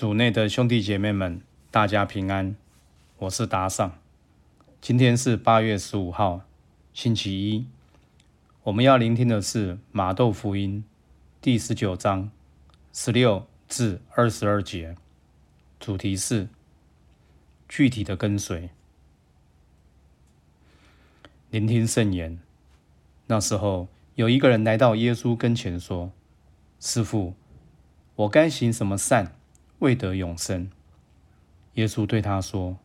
主内的兄弟姐妹们，大家平安。我是达尚。今天是八月十五号，星期一。我们要聆听的是马窦福音第十九章十六至二十二节，主题是具体的跟随。聆听圣言。那时候，有一个人来到耶稣跟前说：“师傅，我该行什么善，未得永生？”耶稣对他说：“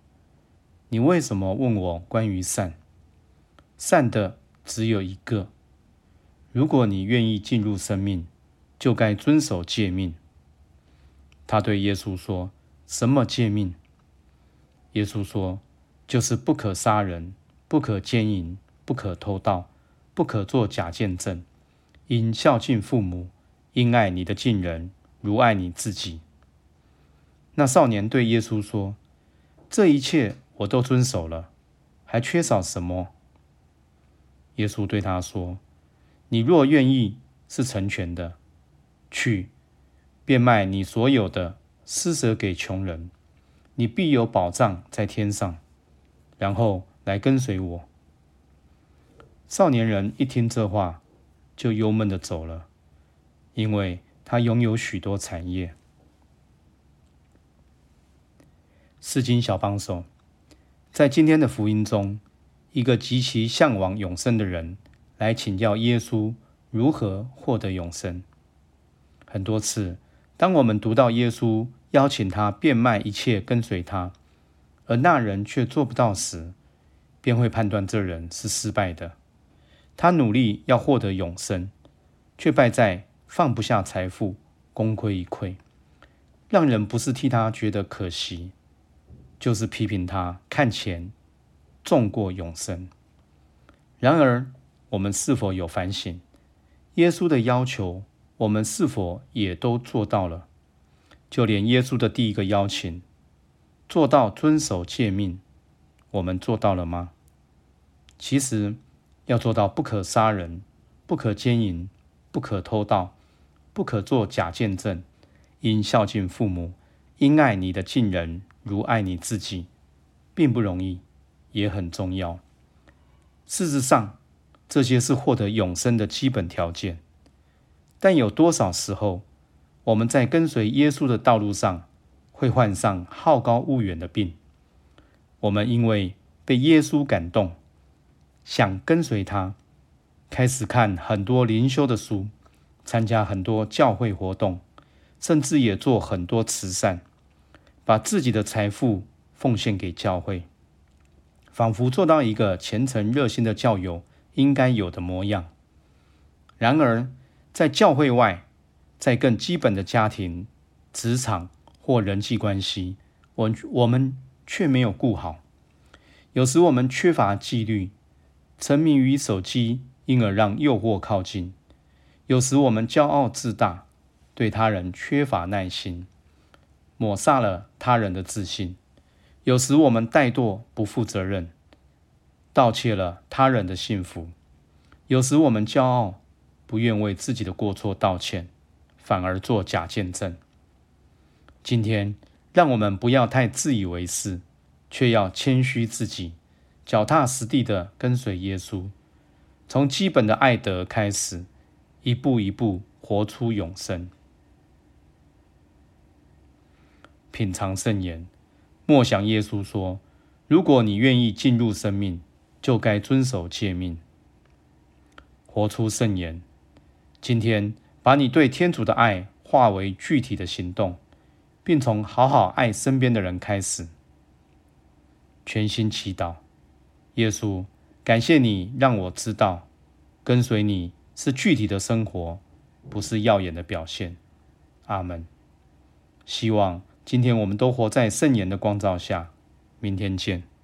你为什么问我关于善？善的只有一个。”如果你愿意进入生命，就该遵守诫命。他对耶稣说：“什么诫命？”耶稣说：“就是不可杀人，不可奸淫，不可偷盗，不可作假见证，应孝敬父母，应爱你的近人如爱你自己。”那少年对耶稣说：“这一切我都遵守了，还缺少什么？”耶稣对他说。你若愿意是成全的，去变卖你所有的，施舍给穷人，你必有保障在天上。然后来跟随我。少年人一听这话，就忧闷的走了，因为他拥有许多产业。四经小帮手，在今天的福音中，一个极其向往永生的人。来请教耶稣如何获得永生。很多次，当我们读到耶稣邀请他变卖一切跟随他，而那人却做不到时，便会判断这人是失败的。他努力要获得永生，却败在放不下财富，功亏一篑。让人不是替他觉得可惜，就是批评他看钱重过永生。然而，我们是否有反省？耶稣的要求，我们是否也都做到了？就连耶稣的第一个邀请，做到遵守诫命，我们做到了吗？其实，要做到不可杀人、不可奸淫、不可偷盗、不可做假见证，应孝敬父母，应爱你的近人如爱你自己，并不容易，也很重要。事实上，这些是获得永生的基本条件，但有多少时候，我们在跟随耶稣的道路上会患上好高骛远的病？我们因为被耶稣感动，想跟随他，开始看很多灵修的书，参加很多教会活动，甚至也做很多慈善，把自己的财富奉献给教会，仿佛做到一个虔诚热心的教友。应该有的模样。然而，在教会外，在更基本的家庭、职场或人际关系，我我们却没有顾好。有时我们缺乏纪律，沉迷于手机，因而让诱惑靠近；有时我们骄傲自大，对他人缺乏耐心，抹杀了他人的自信；有时我们怠惰不负责任。盗窃了他人的幸福。有时我们骄傲，不愿为自己的过错道歉，反而做假见证。今天，让我们不要太自以为是，却要谦虚自己，脚踏实地的跟随耶稣，从基本的爱德开始，一步一步活出永生。品尝圣言，默想耶稣说：“如果你愿意进入生命。”就该遵守诫命，活出圣言。今天，把你对天主的爱化为具体的行动，并从好好爱身边的人开始。全心祈祷，耶稣，感谢你让我知道，跟随你是具体的生活，不是耀眼的表现。阿门。希望今天我们都活在圣言的光照下。明天见。